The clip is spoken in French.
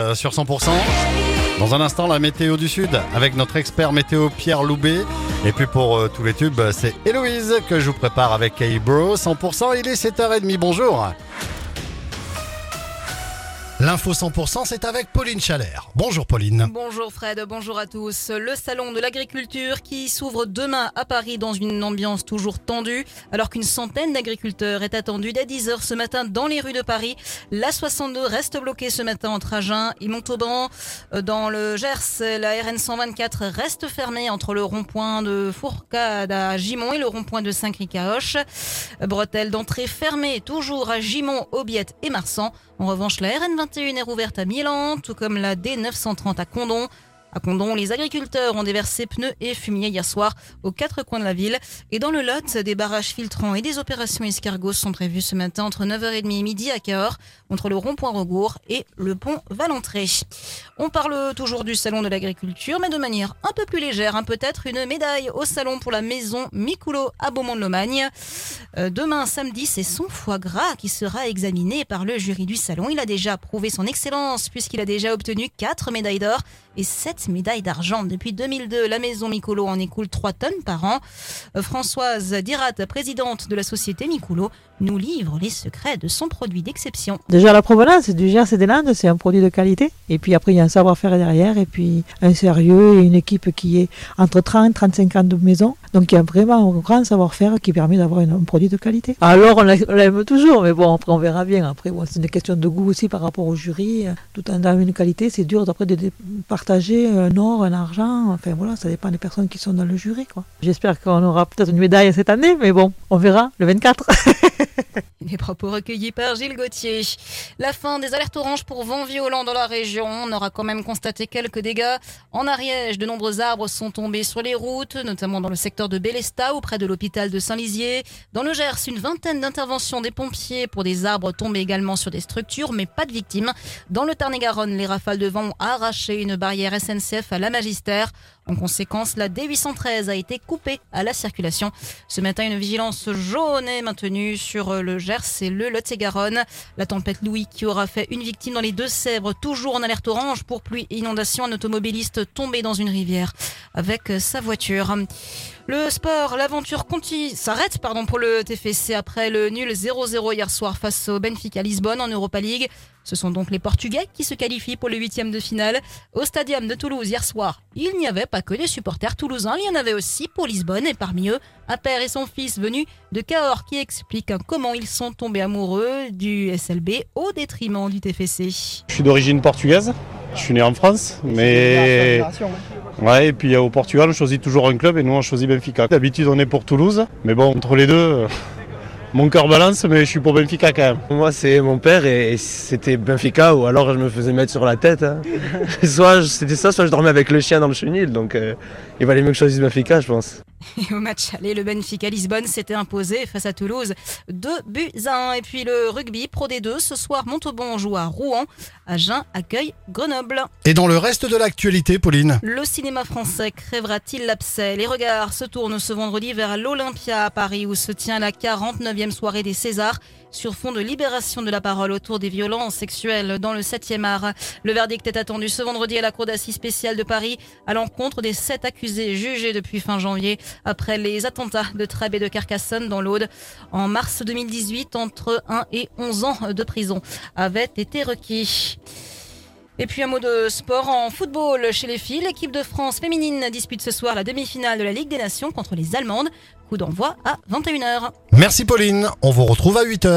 Euh, sur 100%. Dans un instant, la météo du Sud avec notre expert météo Pierre Loubet. Et puis pour euh, tous les tubes, c'est Héloïse que je vous prépare avec K-Bro. 100%, il est 7h30. Bonjour. L'info 100%, c'est avec Pauline Chalère. Bonjour Pauline. Bonjour Fred, bonjour à tous. Le salon de l'agriculture qui s'ouvre demain à Paris dans une ambiance toujours tendue, alors qu'une centaine d'agriculteurs est attendue dès 10h ce matin dans les rues de Paris. La 62 reste bloquée ce matin entre Agen et Montauban. Dans le Gers, la RN 124 reste fermée entre le rond-point de Fourcade à Gimont et le rond-point de Saint-Cricahoche. Bretelle d'entrée fermée toujours à Gimont, Aubiette et Marsan. En revanche, la RN 21 est rouverte à Milan, tout comme la D930 à Condon. À Condon, les agriculteurs ont déversé pneus et fumier hier soir aux quatre coins de la ville. Et dans le Lot, des barrages filtrants et des opérations escargots sont prévues ce matin entre 9h30 et midi à Cahors, entre le rond-point Regour et le pont Valentré. On parle toujours du salon de l'agriculture, mais de manière un peu plus légère. Hein, Peut-être une médaille au salon pour la maison Miculo à Beaumont-de-Lomagne. Euh, demain, samedi, c'est son foie gras qui sera examiné par le jury du salon. Il a déjà prouvé son excellence puisqu'il a déjà obtenu 4 médailles d'or et 7 médailles d'argent. Depuis 2002, la maison Micolo en écoule 3 tonnes par an. Euh, Françoise Dirat, présidente de la société Micolo, nous livre les secrets de son produit d'exception. Déjà la provenance du Gers et des Landes, c'est un produit de qualité. Et puis après, il y a un savoir-faire derrière, et puis un sérieux et une équipe qui est entre 30 et 35 ans de maison. Donc il y a vraiment un grand savoir-faire qui permet d'avoir un, produit de qualité. Alors on l'a- on l'aime toujours, mais bon, après on verra bien. Après, bon, c'est une question de goût aussi par rapport au jury. Tout en ayant une qualité, c'est dur d'après de de partager un or, un argent. Enfin voilà, ça dépend des personnes qui sont dans le jury. quoi. J'espère qu'on aura peut-être une médaille cette année, mais bon, on verra le 24. Les propos recueillis par Gilles Gauthier. La fin des alertes oranges pour vent violent dans la région. On aura quand même constaté quelques dégâts. En Ariège, de nombreux arbres sont tombés sur les routes, notamment dans le secteur de Bélesta, ou près de l'hôpital de Saint-Lizier. Dans le Gers, une vingtaine d'interventions des pompiers pour des arbres tombés également sur des structures, mais pas de victimes. Dans le Tarn-et-Garonne, les rafales de vent ont arraché une barrière SNCF à la Magistère. En conséquence, la D813 a été coupée à la circulation. Ce matin, une vigilance jaune est maintenue sur le Gers et le Lot-et-Garonne. La tempête Louis qui aura fait une victime dans les Deux-Sèvres, toujours en alerte orange pour pluie et inondation. Un automobiliste tombé dans une rivière avec sa voiture. Le sport, l'aventure continue, s'arrête pardon pour le TFC après le nul 0-0 hier soir face au Benfica Lisbonne en Europa League. Ce sont donc les Portugais qui se qualifient pour le huitième de finale. Au stadium de Toulouse hier soir, il n'y avait pas que des supporters toulousains, il y en avait aussi pour Lisbonne et parmi eux, un père et son fils venus de Cahors qui expliquent comment ils sont tombés amoureux du SLB au détriment du TFC. Je suis d'origine portugaise, je suis né en France, mais ouais, et puis euh, au Portugal on choisit toujours un club et nous on choisit Benfica. D'habitude on est pour Toulouse, mais bon entre les deux, euh, mon cœur balance, mais je suis pour Benfica quand même. Moi, c'est mon père et, c'était Benfica ou alors je me faisais mettre sur la tête. hein. soit c'était ça, soit je dormais avec le chien dans le chenil. Donc euh, il valait mieux que je choisisse Benfica, je pense. Et au match aller, le Benfica Lisbonne s'était imposé face à Toulouse 2 buts à 1. Et puis le rugby Pro D2, ce soir Montauban joue à Rouen, Agen accueille Grenoble. Et dans le reste de l'actualité, Pauline Le cinéma français crèvera-t-il l'abcès? Les regards se tournent ce vendredi vers l'Olympia à Paris où se tient la 49e soirée des Césars sur fond de libération de la parole autour des violences sexuelles dans le 7e art. Le verdict est attendu ce vendredi à la Cour d'assises spéciale de Paris à l'encontre des sept accusés jugés depuis fin janvier après les attentats de Trèbes et de Carcassonne dans l'Aude. En mars 2018, entre 1 et 11 ans de prison avaient été requis. Et puis un mot de sport en football chez les filles. L'équipe de France féminine dispute ce soir la demi-finale de la Ligue des Nations contre les Allemandes. Coup d'envoi à 21h. Merci Pauline, on vous retrouve à 8h.